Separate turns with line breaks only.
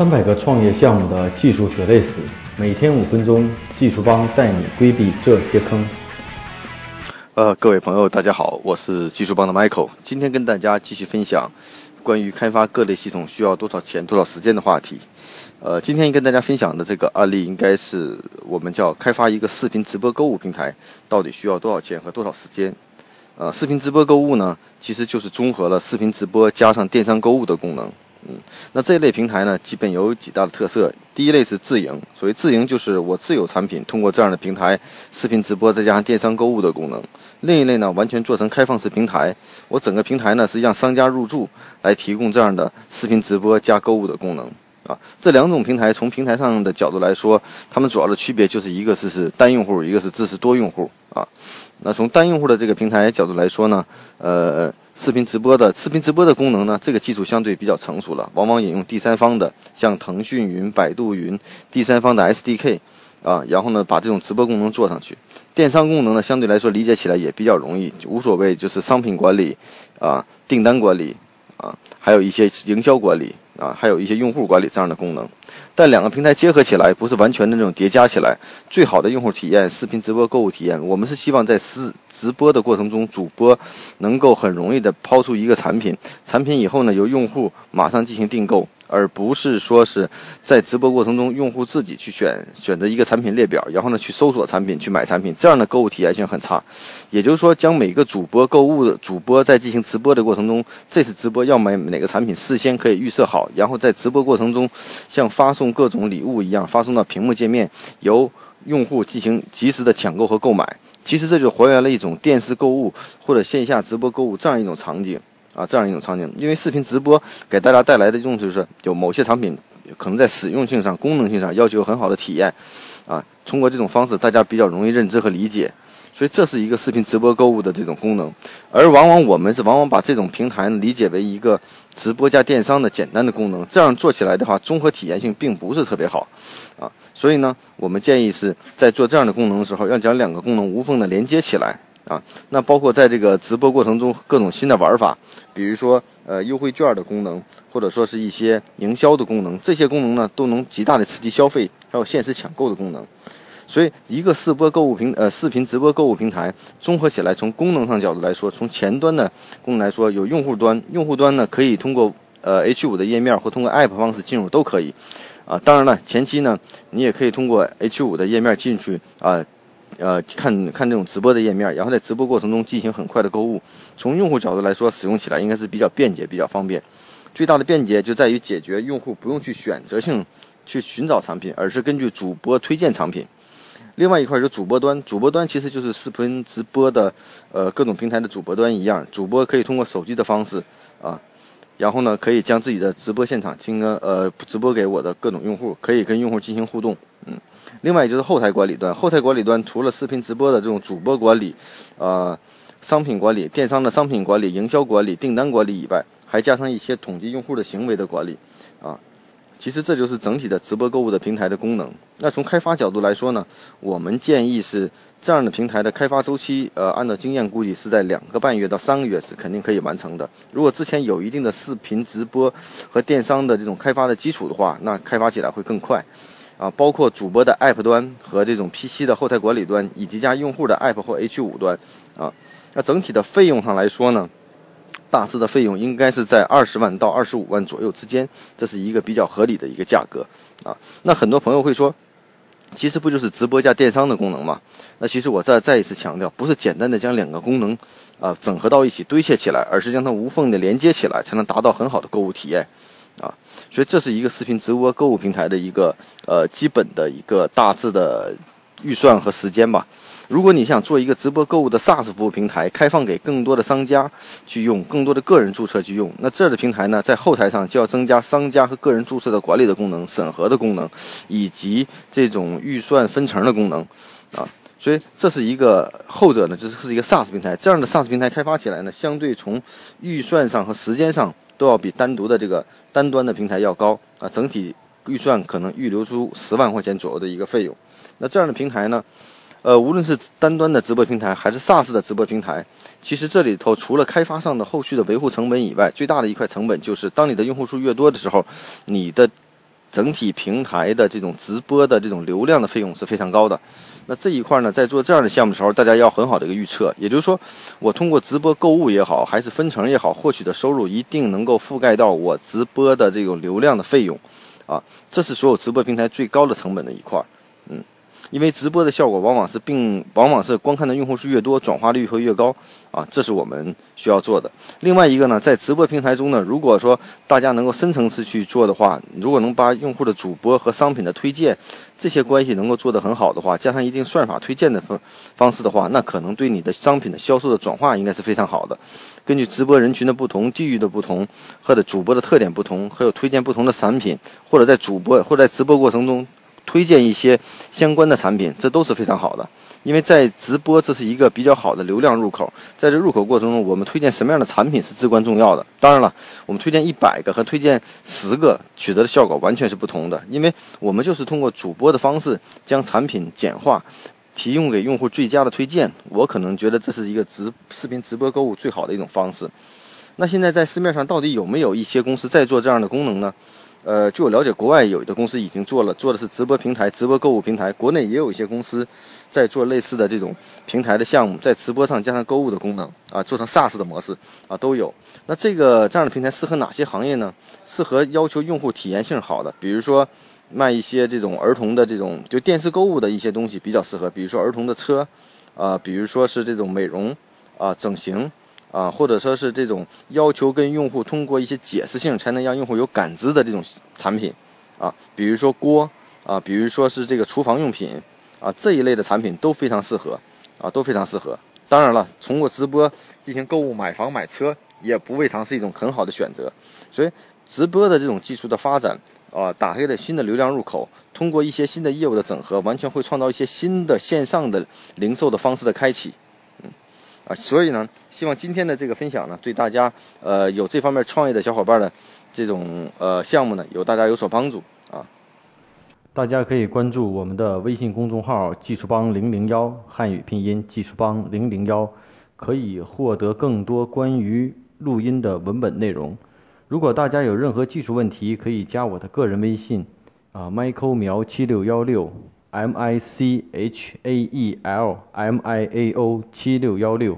三百个创业项目的技术血泪史，每天五分钟，技术帮带你规避这些坑。
呃，各位朋友，大家好，我是技术帮的 Michael，今天跟大家继续分享关于开发各类系统需要多少钱、多少时间的话题。呃，今天跟大家分享的这个案例，应该是我们叫开发一个视频直播购物平台，到底需要多少钱和多少时间？呃，视频直播购物呢，其实就是综合了视频直播加上电商购物的功能。那这类平台呢，基本有几大的特色。第一类是自营，所谓自营就是我自有产品，通过这样的平台视频直播，再加上电商购物的功能。另一类呢，完全做成开放式平台，我整个平台呢是让商家入驻来提供这样的视频直播加购物的功能。啊，这两种平台从平台上的角度来说，它们主要的区别就是一个是是单用户，一个是支持多用户。啊，那从单用户的这个平台角度来说呢，呃。视频直播的视频直播的功能呢，这个技术相对比较成熟了，往往引用第三方的，像腾讯云、百度云，第三方的 SDK，啊，然后呢把这种直播功能做上去。电商功能呢，相对来说理解起来也比较容易，无所谓，就是商品管理，啊，订单管理，啊，还有一些营销管理。啊，还有一些用户管理这样的功能，但两个平台结合起来不是完全的那种叠加起来。最好的用户体验，视频直播购物体验，我们是希望在视直播的过程中，主播能够很容易的抛出一个产品，产品以后呢，由用户马上进行订购。而不是说是在直播过程中，用户自己去选选择一个产品列表，然后呢去搜索产品去买产品，这样的购物体验性很差。也就是说，将每个主播购物的主播在进行直播的过程中，这次直播要买哪个产品，事先可以预设好，然后在直播过程中像发送各种礼物一样发送到屏幕界面，由用户进行及时的抢购和购买。其实这就还原了一种电视购物或者线下直播购物这样一种场景。啊，这样一种场景，因为视频直播给大家带来的用处就是有某些产品可能在使用性上、功能性上要求很好的体验，啊，通过这种方式大家比较容易认知和理解，所以这是一个视频直播购物的这种功能。而往往我们是往往把这种平台理解为一个直播加电商的简单的功能，这样做起来的话，综合体验性并不是特别好，啊，所以呢，我们建议是在做这样的功能的时候，要将两个功能无缝的连接起来。啊，那包括在这个直播过程中各种新的玩法，比如说呃优惠券的功能，或者说是一些营销的功能，这些功能呢都能极大的刺激消费，还有限时抢购的功能。所以一个视播购物平呃视频直播购物平台综合起来，从功能上角度来说，从前端的功能来说，有用户端，用户端呢可以通过呃 H 五的页面或通过 App 方式进入都可以。啊，当然了，前期呢你也可以通过 H 五的页面进去啊。呃看看这种直播的页面，然后在直播过程中进行很快的购物。从用户角度来说，使用起来应该是比较便捷、比较方便。最大的便捷就在于解决用户不用去选择性去寻找产品，而是根据主播推荐产品。另外一块就是主播端，主播端其实就是视频直播的呃各种平台的主播端一样，主播可以通过手机的方式啊，然后呢可以将自己的直播现场进行呃直播给我的各种用户，可以跟用户进行互动，嗯。另外，就是后台管理端。后台管理端除了视频直播的这种主播管理，呃，商品管理、电商的商品管理、营销管理、订单管理以外，还加上一些统计用户的行为的管理，啊，其实这就是整体的直播购物的平台的功能。那从开发角度来说呢，我们建议是这样的平台的开发周期，呃，按照经验估计是在两个半月到三个月是肯定可以完成的。如果之前有一定的视频直播和电商的这种开发的基础的话，那开发起来会更快。啊，包括主播的 App 端和这种 PC 的后台管理端，以及加用户的 App 或 H5 端，啊，那整体的费用上来说呢，大致的费用应该是在二十万到二十五万左右之间，这是一个比较合理的一个价格，啊，那很多朋友会说，其实不就是直播加电商的功能吗？那其实我再再一次强调，不是简单的将两个功能啊整合到一起堆砌起来，而是将它无缝的连接起来，才能达到很好的购物体验。啊，所以这是一个视频直播购物平台的一个呃基本的一个大致的预算和时间吧。如果你想做一个直播购物的 SaaS 服务平台，开放给更多的商家去用，更多的个人注册去用，那这儿的平台呢，在后台上就要增加商家和个人注册的管理的功能、审核的功能，以及这种预算分成的功能啊。所以这是一个后者呢，这是一个 SaaS 平台。这样的 SaaS 平台开发起来呢，相对从预算上和时间上。都要比单独的这个单端的平台要高啊，整体预算可能预留出十万块钱左右的一个费用。那这样的平台呢，呃，无论是单端的直播平台还是 SaaS 的直播平台，其实这里头除了开发上的后续的维护成本以外，最大的一块成本就是当你的用户数越多的时候，你的整体平台的这种直播的这种流量的费用是非常高的。那这一块呢，在做这样的项目的时候，大家要很好的一个预测，也就是说，我通过直播购物也好，还是分成也好，获取的收入一定能够覆盖到我直播的这种流量的费用，啊，这是所有直播平台最高的成本的一块。因为直播的效果往往是并往往是观看的用户数越多，转化率会越高啊，这是我们需要做的。另外一个呢，在直播平台中呢，如果说大家能够深层次去做的话，如果能把用户的主播和商品的推荐这些关系能够做得很好的话，加上一定算法推荐的方方式的话，那可能对你的商品的销售的转化应该是非常好的。根据直播人群的不同、地域的不同，或者主播的特点不同，还有推荐不同的产品，或者在主播或者在直播过程中。推荐一些相关的产品，这都是非常好的，因为在直播这是一个比较好的流量入口，在这入口过程中，我们推荐什么样的产品是至关重要的。当然了，我们推荐一百个和推荐十个取得的效果完全是不同的，因为我们就是通过主播的方式将产品简化，提供给用户最佳的推荐。我可能觉得这是一个直视频直播购物最好的一种方式。那现在在市面上到底有没有一些公司在做这样的功能呢？呃，据我了解，国外有的公司已经做了，做的是直播平台、直播购物平台。国内也有一些公司在做类似的这种平台的项目，在直播上加上购物的功能啊，做成 SaaS 的模式啊，都有。那这个这样的平台适合哪些行业呢？适合要求用户体验性好的，比如说卖一些这种儿童的这种就电视购物的一些东西比较适合，比如说儿童的车啊，比如说是这种美容啊、整形。啊，或者说是这种要求跟用户通过一些解释性才能让用户有感知的这种产品，啊，比如说锅，啊，比如说是这个厨房用品，啊，这一类的产品都非常适合，啊，都非常适合。当然了，通过直播进行购物、买房、买车，也不未尝是一种很好的选择。所以，直播的这种技术的发展，啊，打开了新的流量入口，通过一些新的业务的整合，完全会创造一些新的线上的零售的方式的开启，嗯，啊，所以呢。希望今天的这个分享呢，对大家呃有这方面创业的小伙伴的这种呃项目呢，有大家有所帮助啊。
大家可以关注我们的微信公众号“技术帮零零幺”汉语拼音“技术帮零零幺”，可以获得更多关于录音的文本内容。如果大家有任何技术问题，可以加我的个人微信啊，Michael 苗七六幺六，M I C H A E L M I A O 七六幺六。